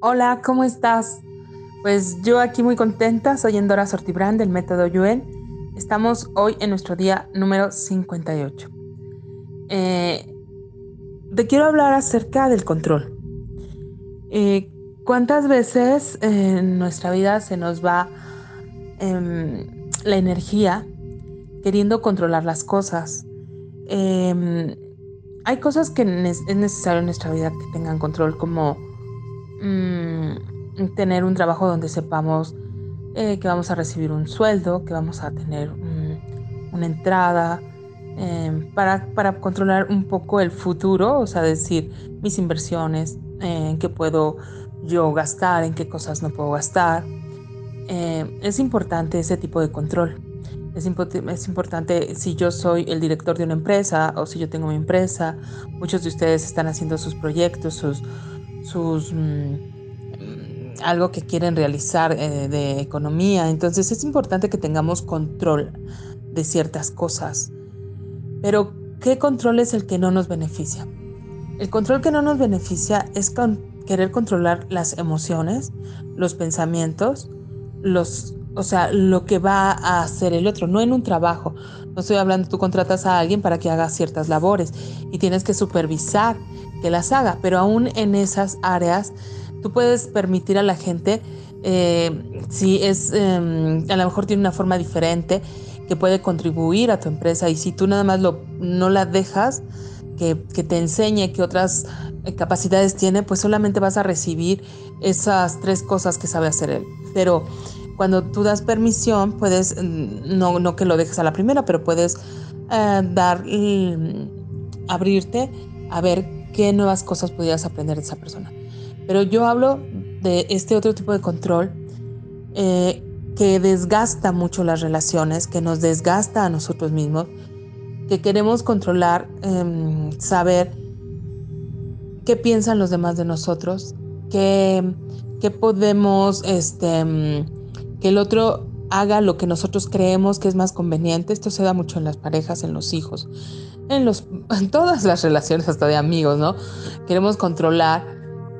Hola, ¿cómo estás? Pues yo aquí muy contenta, soy Endora Sortibrán del método Yuen. Estamos hoy en nuestro día número 58. Eh, te quiero hablar acerca del control. Eh, ¿Cuántas veces en nuestra vida se nos va em, la energía queriendo controlar las cosas? Em, hay cosas que es necesario en nuestra vida que tengan control, como mm, tener un trabajo donde sepamos eh, que vamos a recibir un sueldo, que vamos a tener una entrada, em, para, para, controlar un poco el futuro, o sea, decir mis inversiones, en qué puedo yo gastar, en qué cosas no puedo gastar. Em, es importante ese tipo de control. Es, es, importante si yo soy el director de una empresa o si yo tengo mi empresa. Muchos de ustedes están haciendo sus proyectos, sus, sus mm, algo que quieren realizar eh, de economía. Entonces es importante que tengamos control de ciertas cosas. Pero ¿qué control es el que no nos beneficia? El control que no nos beneficia es querer controlar las emociones, los pensamientos, los o sea, lo que va a hacer el otro, no en un trabajo. No estoy hablando, tú contratas a alguien para que haga ciertas labores y tienes que supervisar que las haga, pero aún en esas áreas tú puedes permitir a la gente, eh, si es, em, a lo mejor tiene una forma diferente, que puede contribuir a tu empresa y si tú nada más lo, no la dejas que, que te enseñe que otras capacidades tiene, pues solamente vas a recibir esas tres cosas que sabe hacer él. Pero cuando tú das permisión, puedes, mm, no, no que lo dejes a la primera, pero puedes eh, dar, mm, abrirte a ver qué nuevas cosas pudieras aprender de esa persona. Pero yo hablo de este otro tipo de control eh, que desgasta mucho las relaciones, que nos desgasta a nosotros mismos, que queremos controlar, em, saber qué piensan los demás de nosotros, qué, qué podemos, este, mm, que el otro haga lo que nosotros creemos que es más conveniente. Esto se da mucho en las parejas, en los hijos, en, los, en todas las relaciones, hasta de amigos, ¿no? Queremos controlar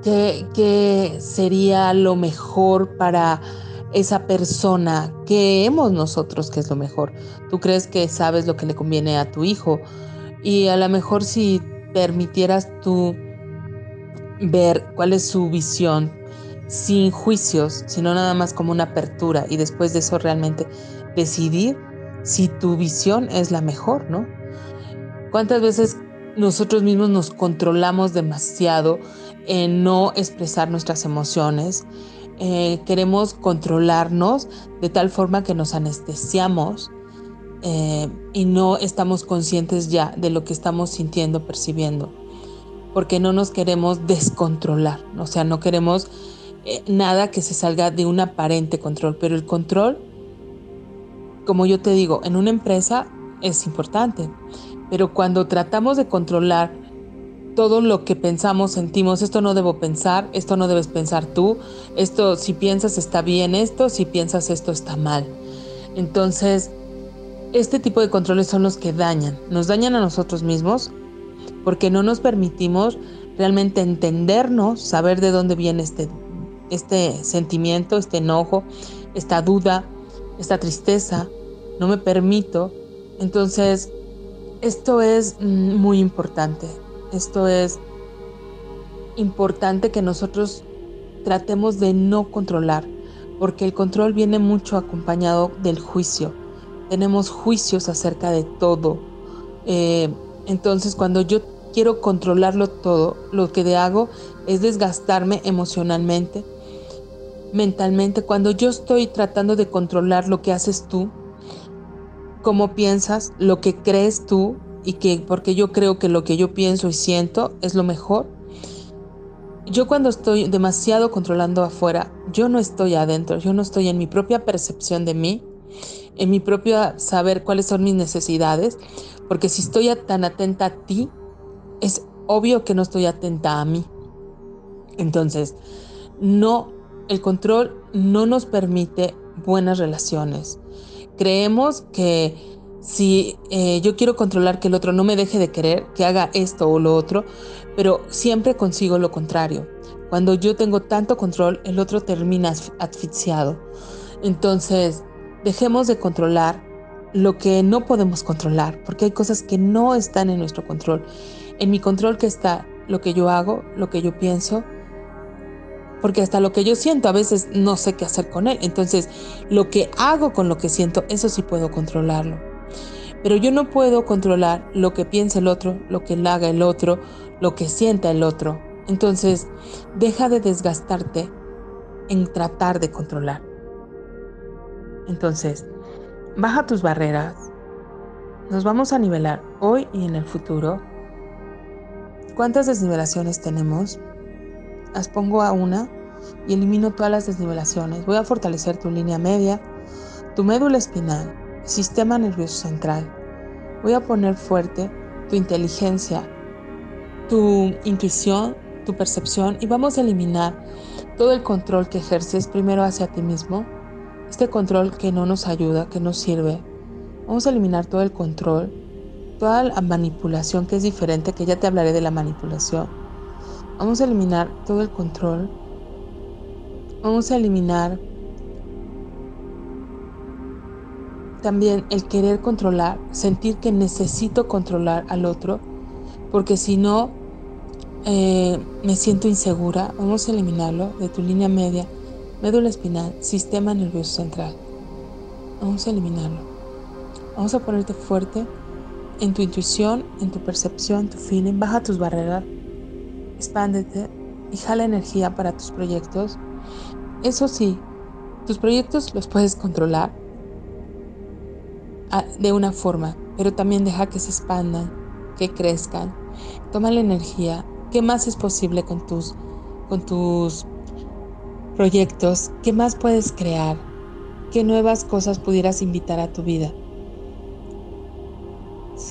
qué, qué sería lo mejor para esa persona, qué hemos nosotros que es lo mejor. Tú crees que sabes lo que le conviene a tu hijo y a lo mejor si permitieras tú ver cuál es su visión, sin juicios, sino nada más como una apertura y después de eso realmente decidir si tu visión es la mejor, ¿no? ¿Cuántas veces nosotros mismos nos controlamos demasiado en no expresar nuestras emociones? Eh, queremos controlarnos de tal forma que nos anestesiamos eh, y no estamos conscientes ya de lo que estamos sintiendo, percibiendo, porque no nos queremos descontrolar, o sea, no queremos eh, nada que se salga de un aparente control, pero el control, como yo te digo, en una empresa es importante, pero cuando tratamos de controlar todo lo que pensamos, sentimos, esto no debo pensar, esto no debes pensar tú, esto si piensas está bien esto, si piensas esto está mal. Entonces, este tipo de controles son los que dañan, nos dañan a nosotros mismos porque no nos permitimos realmente entendernos, saber de dónde viene este este sentimiento, este enojo, esta duda, esta tristeza, no me permito. Entonces, esto es mm, muy importante. Esto es importante que nosotros tratemos de no controlar, porque el control viene mucho acompañado del juicio. Tenemos juicios acerca de todo. Eh, entonces, cuando yo quiero controlarlo todo, lo que hago es desgastarme emocionalmente, mentalmente, cuando yo estoy tratando de controlar lo que haces tú, cómo piensas, lo que crees tú y que porque yo creo que lo que yo pienso y siento es lo mejor. Yo cuando estoy demasiado controlando afuera, yo no estoy adentro, yo no estoy en mi propia percepción de mí, en mi propio saber cuáles son mis necesidades, porque si estoy tan atenta a ti, es obvio que no estoy atenta a mí. Entonces, no el control no nos permite buenas relaciones. Creemos que Si eh, yo quiero controlar que el otro no me deje de querer, que haga esto o lo otro, pero siempre consigo lo contrario. Cuando yo tengo tanto control, el otro termina asfixiado. Entonces, dejemos de controlar lo que no podemos controlar, porque hay cosas que no están en nuestro control. En mi control que está lo que yo hago, lo que yo pienso, porque hasta lo que yo siento a veces no sé qué hacer con él. Entonces, lo que hago con lo que siento, eso sí puedo controlarlo. Pero yo no puedo controlar lo que piensa el otro, lo que haga el otro, lo que sienta el otro. Entonces, deja de desgastarte en tratar de controlar. Entonces, baja tus barreras. Nos vamos a nivelar hoy y en el futuro. ¿Cuántas desnivelaciones tenemos? Las pongo a una y elimino todas las desnivelaciones. Voy a fortalecer tu línea media, tu médula espinal, sistema nervioso central. Voy a poner fuerte tu inteligencia, tu intuición, tu percepción y vamos a eliminar todo el control que ejerces primero hacia ti mismo, este control que no nos ayuda, que no sirve. Vamos a eliminar todo el control, toda la manipulación que es diferente, que ya te hablaré de la manipulación. Vamos a eliminar todo el control. Vamos a eliminar también el querer controlar, sentir que necesito controlar al otro, porque si no, eh, me siento insegura. Vamos a eliminarlo de tu línea media, médula espinal, sistema nervioso central. Vamos a eliminarlo. Vamos a ponerte fuerte en tu intuición, en tu percepción, tu feeling. Baja tus barreras, expándete y jala energía para tus proyectos. Eso sí, tus proyectos los puedes controlar ah, de una forma, pero también deja que se expandan, que crezcan. Toma la energía, ¿Qué más es posible con tus, con tus proyectos? ¿Qué más puedes crear? ¿Qué nuevas cosas pudieras invitar a tu vida?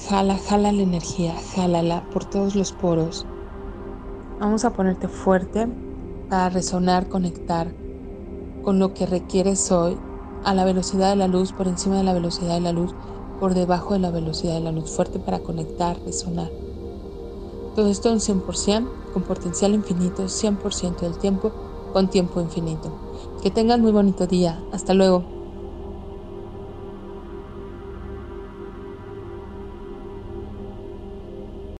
Jala, jala la energía, jálala por todos los poros. Vamos a ponerte fuerte para resonar, conectar con lo que requieres hoy a la velocidad de la luz, por encima de la velocidad de la luz, por debajo de la velocidad de la luz, fuerte para conectar, resonar. Todo esto un 100%, con potencial infinito, 100% del tiempo, con tiempo infinito. Que tengan muy bonito día. Hasta luego.